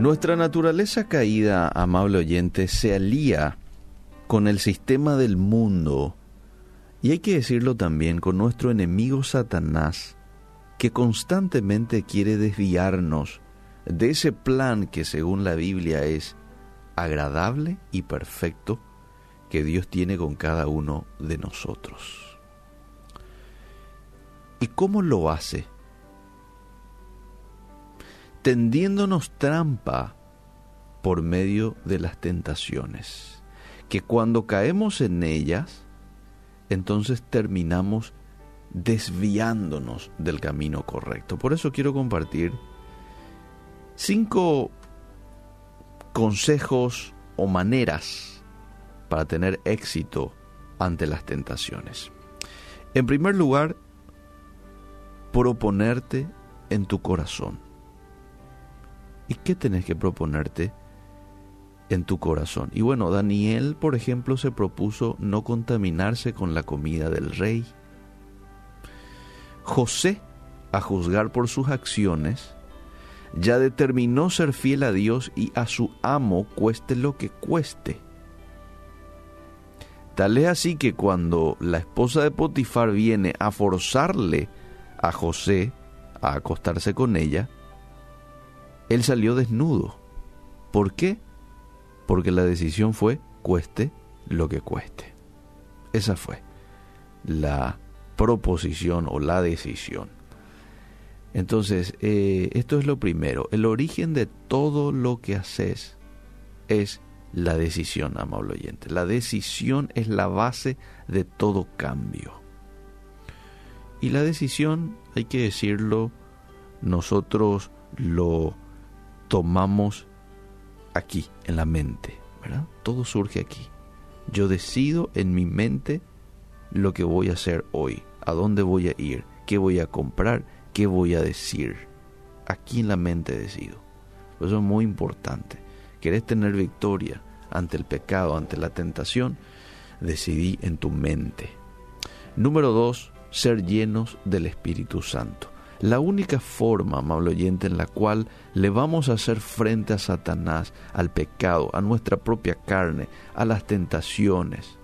Nuestra naturaleza caída, amable oyente, se alía con el sistema del mundo y hay que decirlo también con nuestro enemigo Satanás, que constantemente quiere desviarnos de ese plan que según la Biblia es agradable y perfecto que Dios tiene con cada uno de nosotros. ¿Y cómo lo hace? Tendiéndonos trampa por medio de las tentaciones, que cuando caemos en ellas, entonces terminamos desviándonos del camino correcto. Por eso quiero compartir cinco consejos o maneras para tener éxito ante las tentaciones. En primer lugar, proponerte en tu corazón. ¿Y qué tenés que proponerte en tu corazón? Y bueno, Daniel, por ejemplo, se propuso no contaminarse con la comida del rey. José, a juzgar por sus acciones, ya determinó ser fiel a Dios y a su amo cueste lo que cueste. Tal es así que cuando la esposa de Potifar viene a forzarle a José a acostarse con ella, él salió desnudo. ¿Por qué? Porque la decisión fue cueste lo que cueste. Esa fue la proposición o la decisión. Entonces, eh, esto es lo primero. El origen de todo lo que haces es la decisión, amable oyente. La decisión es la base de todo cambio. Y la decisión, hay que decirlo, nosotros lo tomamos aquí, en la mente, ¿verdad? Todo surge aquí. Yo decido en mi mente lo que voy a hacer hoy, a dónde voy a ir, qué voy a comprar, qué voy a decir. Aquí en la mente decido. eso es muy importante. ¿Querés tener victoria ante el pecado, ante la tentación? Decidí en tu mente. Número dos, ser llenos del Espíritu Santo. La única forma, amable oyente, en la cual le vamos a hacer frente a Satanás, al pecado, a nuestra propia carne, a las tentaciones,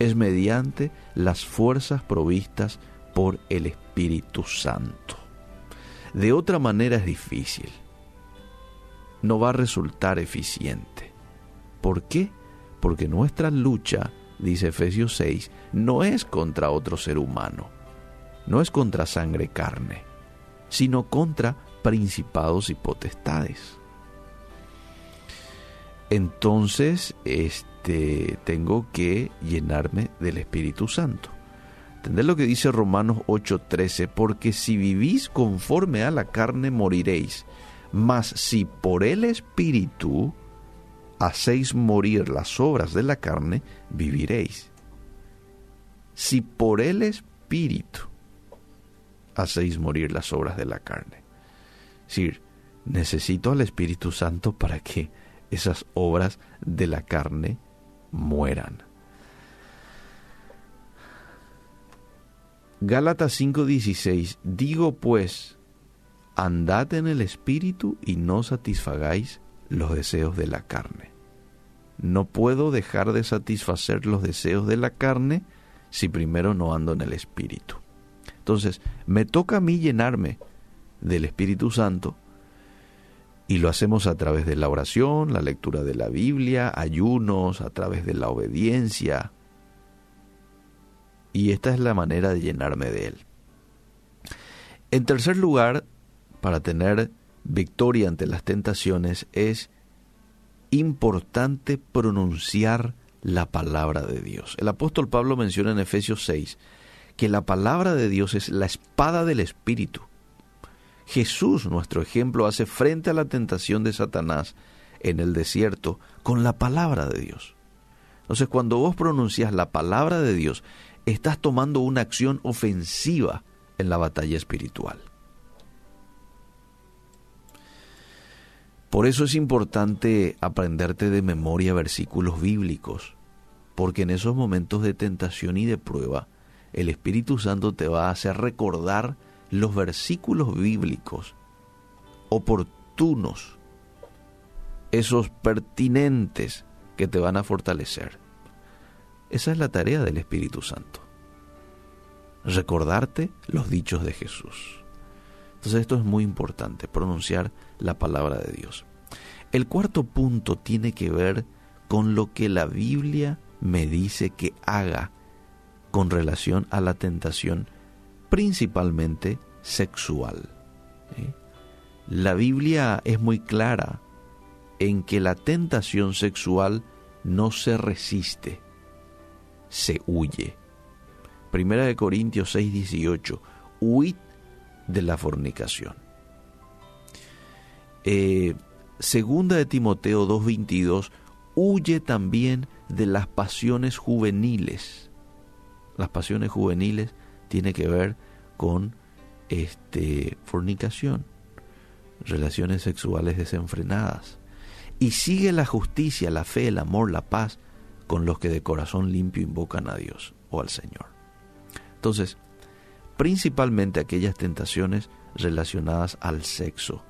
es mediante las fuerzas provistas por el Espíritu Santo. De otra manera es difícil. No va a resultar eficiente. ¿Por qué? Porque nuestra lucha dice Efesios 6, no es contra otro ser humano, no es contra sangre carne, sino contra principados y potestades. Entonces, este tengo que llenarme del Espíritu Santo. Entendés lo que dice Romanos 8:13, porque si vivís conforme a la carne moriréis, mas si por el Espíritu hacéis morir las obras de la carne, viviréis. Si por el Espíritu hacéis morir las obras de la carne. Es decir, necesito al Espíritu Santo para que esas obras de la carne mueran. Gálatas 5:16, digo pues, andad en el Espíritu y no satisfagáis los deseos de la carne no puedo dejar de satisfacer los deseos de la carne si primero no ando en el Espíritu. Entonces, me toca a mí llenarme del Espíritu Santo y lo hacemos a través de la oración, la lectura de la Biblia, ayunos, a través de la obediencia. Y esta es la manera de llenarme de Él. En tercer lugar, para tener victoria ante las tentaciones es importante pronunciar la palabra de Dios. El apóstol Pablo menciona en Efesios 6 que la palabra de Dios es la espada del Espíritu. Jesús, nuestro ejemplo, hace frente a la tentación de Satanás en el desierto con la palabra de Dios. Entonces, cuando vos pronuncias la palabra de Dios, estás tomando una acción ofensiva en la batalla espiritual. Por eso es importante aprenderte de memoria versículos bíblicos, porque en esos momentos de tentación y de prueba, el Espíritu Santo te va a hacer recordar los versículos bíblicos oportunos esos pertinentes que te van a fortalecer. Esa es la tarea del Espíritu Santo. Recordarte los dichos de Jesús. Entonces esto es muy importante, pronunciar la palabra de Dios. El cuarto punto tiene que ver con lo que la Biblia me dice que haga con relación a la tentación principalmente sexual. La Biblia es muy clara en que la tentación sexual no se resiste, se huye. Primera de Corintios 6, 18, huid de la fornicación. Eh, segunda de Timoteo 2.22, huye también de las pasiones juveniles. Las pasiones juveniles tiene que ver con este fornicación, relaciones sexuales desenfrenadas. Y sigue la justicia, la fe, el amor, la paz con los que de corazón limpio invocan a Dios o al Señor. Entonces, principalmente aquellas tentaciones relacionadas al sexo,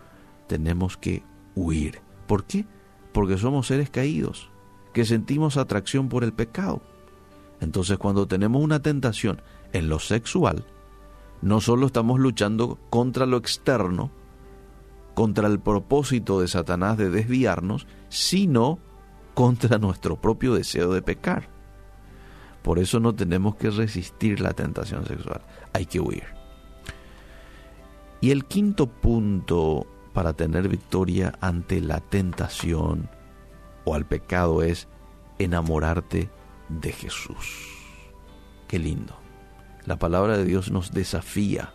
tenemos que huir. ¿Por qué? Porque somos seres caídos, que sentimos atracción por el pecado. Entonces cuando tenemos una tentación en lo sexual, no solo estamos luchando contra lo externo, contra el propósito de Satanás de desviarnos, sino contra nuestro propio deseo de pecar. Por eso no tenemos que resistir la tentación sexual, hay que huir. Y el quinto punto para tener victoria ante la tentación o al pecado es enamorarte de Jesús. Qué lindo. La palabra de Dios nos desafía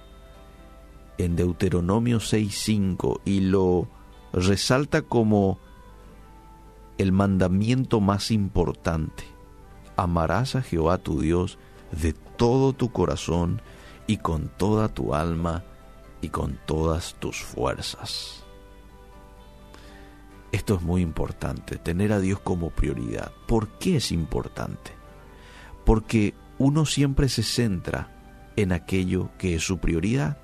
en Deuteronomio 6.5 y lo resalta como el mandamiento más importante. Amarás a Jehová tu Dios de todo tu corazón y con toda tu alma y con todas tus fuerzas. Esto es muy importante, tener a Dios como prioridad. ¿Por qué es importante? Porque uno siempre se centra en aquello que es su prioridad.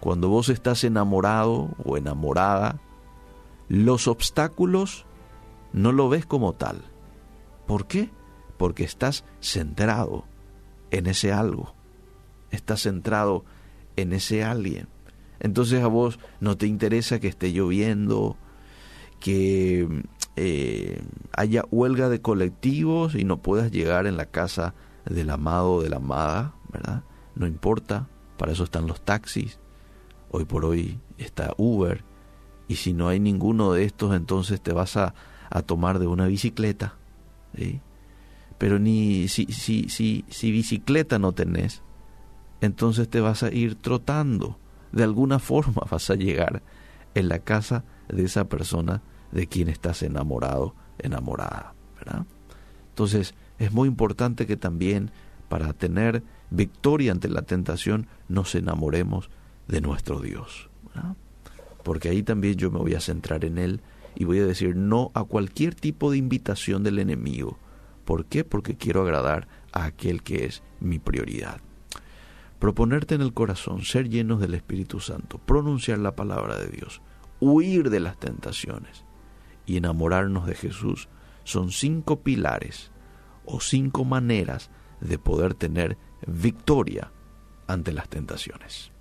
Cuando vos estás enamorado o enamorada, los obstáculos no lo ves como tal. ¿Por qué? Porque estás centrado en ese algo. Estás centrado en ese alguien. Entonces a vos no te interesa que esté lloviendo, que eh, haya huelga de colectivos y no puedas llegar en la casa del amado o de la amada, ¿verdad? No importa, para eso están los taxis. Hoy por hoy está Uber. Y si no hay ninguno de estos, entonces te vas a, a tomar de una bicicleta. Pero ni si, si, si, si bicicleta no tenés, entonces te vas a ir trotando. De alguna forma vas a llegar en la casa de esa persona de quien estás enamorado, enamorada. ¿verdad? Entonces es muy importante que también para tener victoria ante la tentación nos enamoremos de nuestro Dios. Porque ahí también yo me voy a centrar en Él y voy a decir no a cualquier tipo de invitación del enemigo. ¿Por qué? Porque quiero agradar a aquel que es mi prioridad proponerte en el corazón ser llenos del Espíritu Santo, pronunciar la palabra de Dios, huir de las tentaciones y enamorarnos de Jesús son cinco pilares o cinco maneras de poder tener victoria ante las tentaciones.